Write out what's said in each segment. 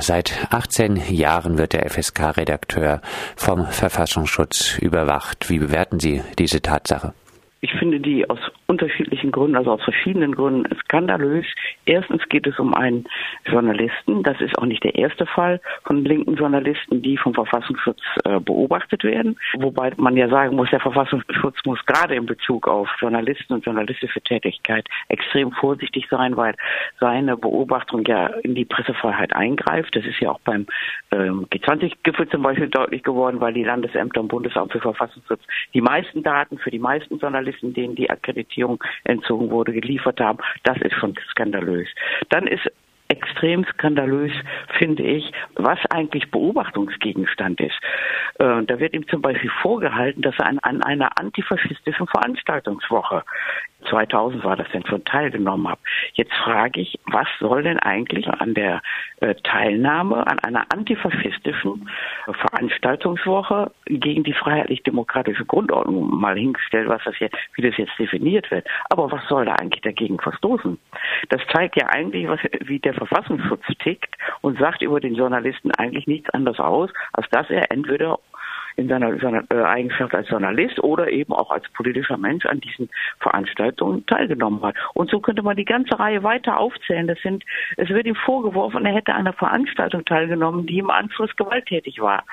Seit 18 Jahren wird der FSK-Redakteur vom Verfassungsschutz überwacht. Wie bewerten Sie diese Tatsache? Ich finde die aus unterschiedlichen Gründen, also aus verschiedenen Gründen skandalös. Erstens geht es um einen Journalisten. Das ist auch nicht der erste Fall von linken Journalisten, die vom Verfassungsschutz äh, beobachtet werden. Wobei man ja sagen muss, der Verfassungsschutz muss gerade in Bezug auf Journalisten und journalistische Tätigkeit extrem vorsichtig sein, weil seine Beobachtung ja in die Pressefreiheit eingreift. Das ist ja auch beim ähm, G20-Gipfel zum Beispiel deutlich geworden, weil die Landesämter und Bundesamt für Verfassungsschutz die meisten Daten für die meisten Journalisten Journalisten, denen die Akkreditierung entzogen wurde, geliefert haben. Das ist schon skandalös. Dann ist extrem skandalös, finde ich, was eigentlich Beobachtungsgegenstand ist. Äh, da wird ihm zum Beispiel vorgehalten, dass er an, einer antifaschistischen Veranstaltungswoche 2000 war das denn schon teilgenommen habe. Jetzt frage ich, was soll denn eigentlich an der äh, Teilnahme an einer antifaschistischen Veranstaltungswoche gegen die freiheitlich-demokratische Grundordnung mal hingestellt, was das jetzt, wie das jetzt definiert wird. Aber was soll da eigentlich dagegen verstoßen? Das zeigt ja eigentlich, was, wie der Verfassungsschutz tickt und sagt über den Journalisten eigentlich nichts anderes aus, als dass er entweder in seiner, seiner äh, Eigenschaft als Journalist oder eben auch als politischer Mensch an diesen Veranstaltungen teilgenommen hat. Und so könnte man die ganze Reihe weiter aufzählen. Das sind, es wird ihm vorgeworfen, er hätte an einer Veranstaltung teilgenommen, die im Anschluss gewalttätig war.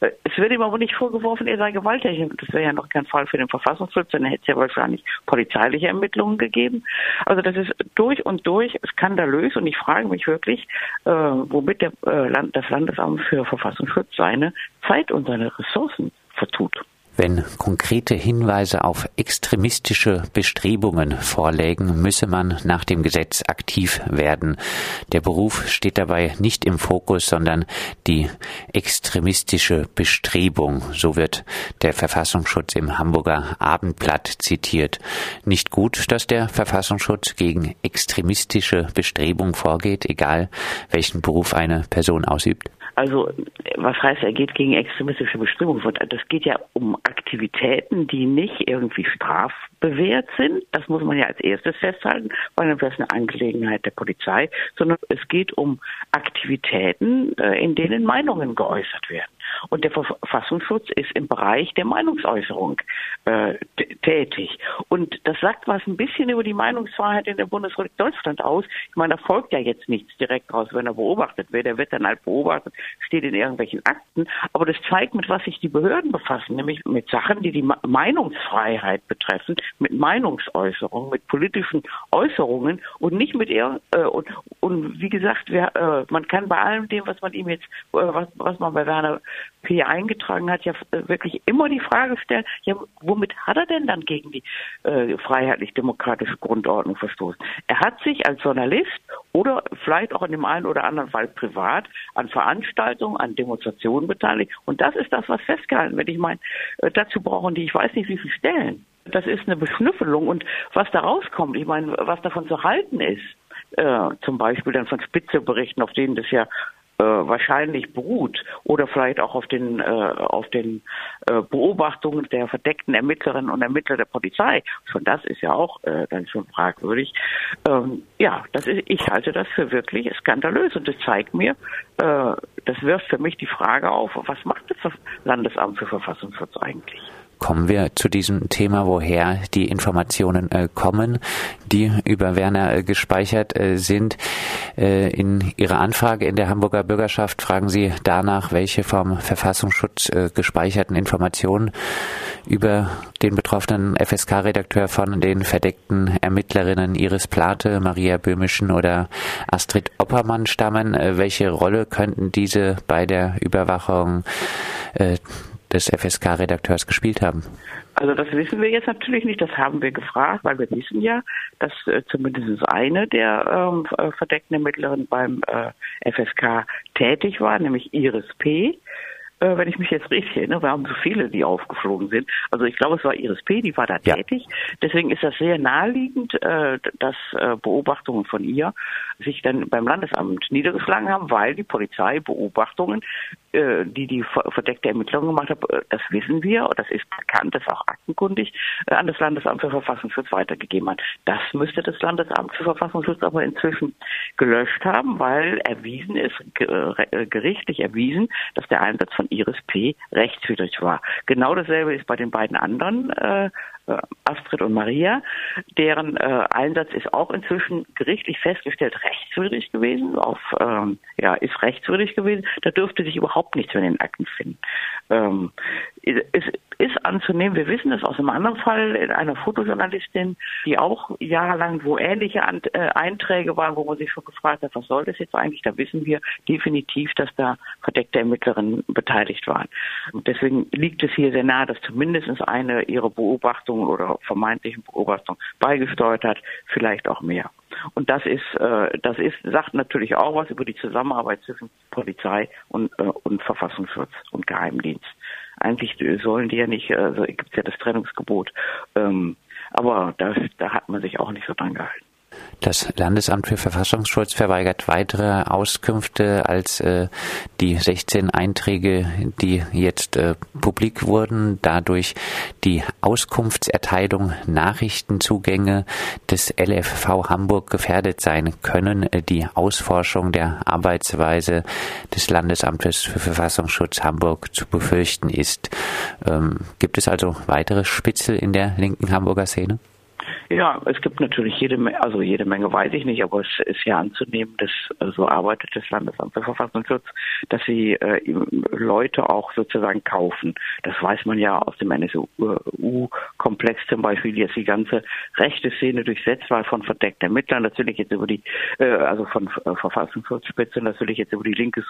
Es wird ihm aber nicht vorgeworfen, er sei gewalttätig. Das wäre ja noch kein Fall für den Verfassungsschutz, dann hätte es ja wahrscheinlich polizeiliche Ermittlungen gegeben. Also das ist durch und durch skandalös und ich frage mich wirklich, äh, womit der, äh, Land, das Landesamt für Verfassungsschutz seine Zeit und seine Ressourcen vertut. Wenn konkrete Hinweise auf extremistische Bestrebungen vorlägen, müsse man nach dem Gesetz aktiv werden. Der Beruf steht dabei nicht im Fokus, sondern die extremistische Bestrebung. So wird der Verfassungsschutz im Hamburger Abendblatt zitiert. Nicht gut, dass der Verfassungsschutz gegen extremistische Bestrebungen vorgeht, egal welchen Beruf eine Person ausübt? Also, was heißt, er geht gegen extremistische Bestrebungen? Das geht ja um Aktivitäten, die nicht irgendwie strafbewehrt sind. Das muss man ja als erstes festhalten, weil wäre es eine Angelegenheit der Polizei, sondern es geht um Aktivitäten, äh, in denen Meinungen geäußert werden. Und der Verfassungsschutz ist im Bereich der Meinungsäußerung äh, tätig. Und das sagt was ein bisschen über die Meinungsfreiheit in der Bundesrepublik Deutschland aus. Ich meine, da folgt ja jetzt nichts direkt raus, wenn er beobachtet wird. Er wird dann halt beobachtet, steht in irgendwelchen Akten. Aber das zeigt, mit was sich die Behörden befassen, nämlich mit Sachen, die die Meinungsfreiheit betreffen, mit Meinungsäußerungen, mit politischen Äußerungen und nicht mit ihr. Äh, und, und wie gesagt, wer, äh, man kann bei allem dem, was man ihm jetzt, äh, was, was man bei Werner P eingetragen hat, ja äh, wirklich immer die Frage stellen, ja, womit hat er denn dann gegen die äh, freiheitlich-demokratische Grundordnung verstoßen? Er hat sich als Journalist oder vielleicht auch in dem einen oder anderen Fall privat an Veranstaltungen, an Demonstrationen beteiligt. Und das ist das, was festgehalten wird. Ich meine, äh, dazu brauchen die, ich weiß nicht, wie viele Stellen. Das ist eine Beschnüffelung und was da rauskommt, ich meine, was davon zu halten ist, äh, zum Beispiel dann von Spitzeberichten, auf denen das ja äh, wahrscheinlich beruht oder vielleicht auch auf den äh, auf den äh, Beobachtungen der verdeckten Ermittlerinnen und Ermittler der Polizei. Schon das ist ja auch äh, dann schon fragwürdig. Ähm, ja, das ist, ich halte das für wirklich skandalös und das zeigt mir, äh, das wirft für mich die Frage auf, was macht das Landesamt für Verfassungsschutz eigentlich? Kommen wir zu diesem Thema, woher die Informationen äh, kommen, die über Werner äh, gespeichert äh, sind. In Ihrer Anfrage in der Hamburger Bürgerschaft fragen Sie danach, welche vom Verfassungsschutz gespeicherten Informationen über den betroffenen FSK-Redakteur von den verdeckten Ermittlerinnen Iris Plate, Maria Böhmischen oder Astrid Oppermann stammen. Welche Rolle könnten diese bei der Überwachung des FSK-Redakteurs gespielt haben? Also das wissen wir jetzt natürlich nicht, das haben wir gefragt, weil wir wissen ja, dass äh, zumindest eine der ähm, äh, verdeckten Ermittlerinnen beim äh, FSK tätig war, nämlich Iris P äh, wenn ich mich jetzt richtig erinnere, wir haben so viele, die aufgeflogen sind. Also ich glaube, es war Iris P., die war da ja. tätig. Deswegen ist das sehr naheliegend, äh, dass äh, Beobachtungen von ihr sich dann beim Landesamt niedergeschlagen haben, weil die Polizei Beobachtungen, äh, die die verdeckte Ermittlungen gemacht hat, äh, das wissen wir, das ist bekannt, das ist auch aktenkundig, äh, an das Landesamt für Verfassungsschutz weitergegeben hat. Das müsste das Landesamt für Verfassungsschutz aber inzwischen gelöscht haben, weil erwiesen ist, gerichtlich erwiesen, dass der Einsatz von Iris P. rechtswidrig war. Genau dasselbe ist bei den beiden anderen äh, äh, Astrid und Maria. Deren äh, Einsatz ist auch inzwischen gerichtlich festgestellt rechtswidrig gewesen, auf, ähm, ja, ist rechtswidrig gewesen. Da dürfte sich überhaupt nichts mehr in den Akten finden. Ähm, es ist anzunehmen, wir wissen es aus einem anderen Fall, in einer Fotojournalistin, die auch jahrelang, wo ähnliche äh, Einträge waren, wo man sich schon gefragt hat, was soll das jetzt eigentlich, da wissen wir definitiv, dass da verdeckte Ermittlerinnen beteiligt waren. Und deswegen liegt es hier sehr nahe, dass zumindest eine ihrer Beobachtungen oder vermeintlichen Beobachtungen beigesteuert hat, vielleicht auch mehr. Und das ist, äh, das ist, sagt natürlich auch was über die Zusammenarbeit zwischen Polizei und, äh, und Verfassungsschutz und Geheimdienst. Eigentlich sollen die ja nicht, also gibt es ja das Trennungsgebot. Ähm, aber das, da hat man sich auch nicht so dran gehalten. Das Landesamt für Verfassungsschutz verweigert weitere Auskünfte als äh, die 16 Einträge, die jetzt äh, publik wurden, dadurch die Auskunftserteilung, Nachrichtenzugänge des LFV Hamburg gefährdet sein können, äh, die Ausforschung der Arbeitsweise des Landesamtes für Verfassungsschutz Hamburg zu befürchten ist. Ähm, gibt es also weitere Spitzel in der linken Hamburger Szene? Ja, es gibt natürlich jede Menge, also jede Menge weiß ich nicht, aber es ist ja anzunehmen, dass äh, so arbeitet das Landesamt für Verfassungsschutz, dass sie äh, Leute auch sozusagen kaufen. Das weiß man ja aus dem NSU-Komplex zum Beispiel, jetzt die ganze rechte Szene durchsetzt war von verdeckten Ermittlern, natürlich jetzt über die, äh, also von äh, Verfassungsschutzspitze, natürlich jetzt über die linke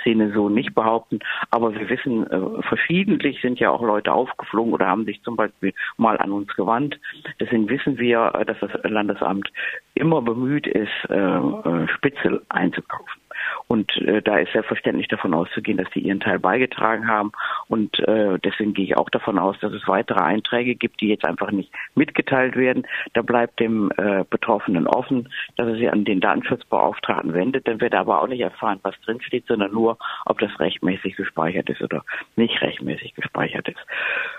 Szene so nicht behaupten, aber wir wissen, äh, verschiedentlich sind ja auch Leute aufgeflogen oder haben sich zum Beispiel mal an uns gewandt. Deswegen wissen wir, wir, dass das Landesamt immer bemüht ist, äh, äh, Spitzel einzukaufen. Und äh, da ist selbstverständlich davon auszugehen, dass die ihren Teil beigetragen haben. Und äh, deswegen gehe ich auch davon aus, dass es weitere Einträge gibt, die jetzt einfach nicht mitgeteilt werden. Da bleibt dem äh, Betroffenen offen, dass er sich an den Datenschutzbeauftragten wendet. Dann wird er aber auch nicht erfahren, was drinsteht, sondern nur, ob das rechtmäßig gespeichert ist oder nicht rechtmäßig gespeichert ist.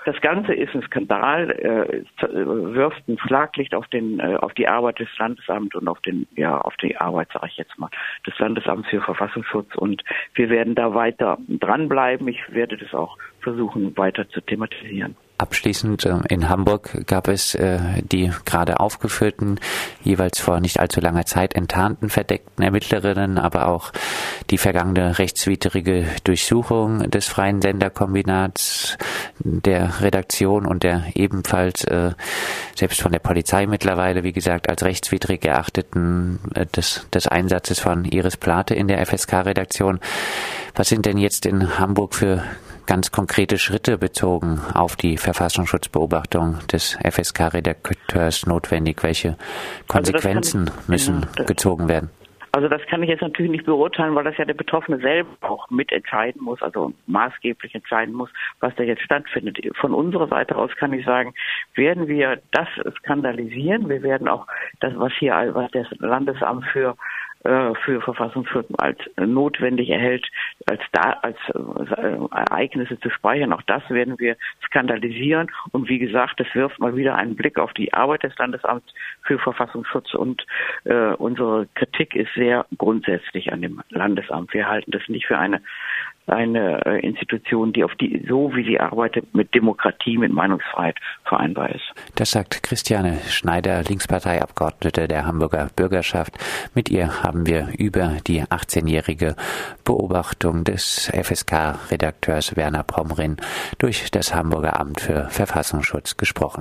Das Ganze ist ein Skandal, äh, wirft ein Schlaglicht auf den äh, auf die Arbeit des Landesamts und auf den ja auf die Arbeit, sage ich jetzt mal, des Landesamts für Verfassungsschutz und wir werden da weiter dranbleiben. Ich werde das auch versuchen weiter zu thematisieren. Abschließend äh, in Hamburg gab es äh, die gerade aufgeführten, jeweils vor nicht allzu langer Zeit enttarnten verdeckten Ermittlerinnen, aber auch die vergangene rechtswidrige Durchsuchung des freien Senderkombinats, der Redaktion und der ebenfalls äh, selbst von der Polizei mittlerweile, wie gesagt, als rechtswidrig erachteten des, des Einsatzes von Iris Plate in der FSK-Redaktion. Was sind denn jetzt in Hamburg für ganz konkrete Schritte bezogen auf die Verfassungsschutzbeobachtung des FSK-Redakteurs notwendig? Welche also Konsequenzen also müssen ja, gezogen werden? Also das kann ich jetzt natürlich nicht beurteilen, weil das ja der Betroffene selber auch mitentscheiden muss, also maßgeblich entscheiden muss, was da jetzt stattfindet. Von unserer Seite aus kann ich sagen, werden wir das skandalisieren. Wir werden auch das, was hier, was das Landesamt für für Verfassungsschutz als notwendig erhält, als da als äh, Ereignisse zu speichern. Auch das werden wir skandalisieren. Und wie gesagt, es wirft mal wieder einen Blick auf die Arbeit des Landesamts für Verfassungsschutz und äh, unsere Kritik ist sehr grundsätzlich an dem Landesamt. Wir halten das nicht für eine eine äh, Institution, die auf die, so wie sie arbeitet, mit Demokratie, mit Meinungsfreiheit vereinbar ist. Das sagt Christiane Schneider, Linksparteiabgeordnete der Hamburger Bürgerschaft. Mit ihr haben wir über die 18-jährige Beobachtung des FSK-Redakteurs Werner Pomrin durch das Hamburger Amt für Verfassungsschutz gesprochen.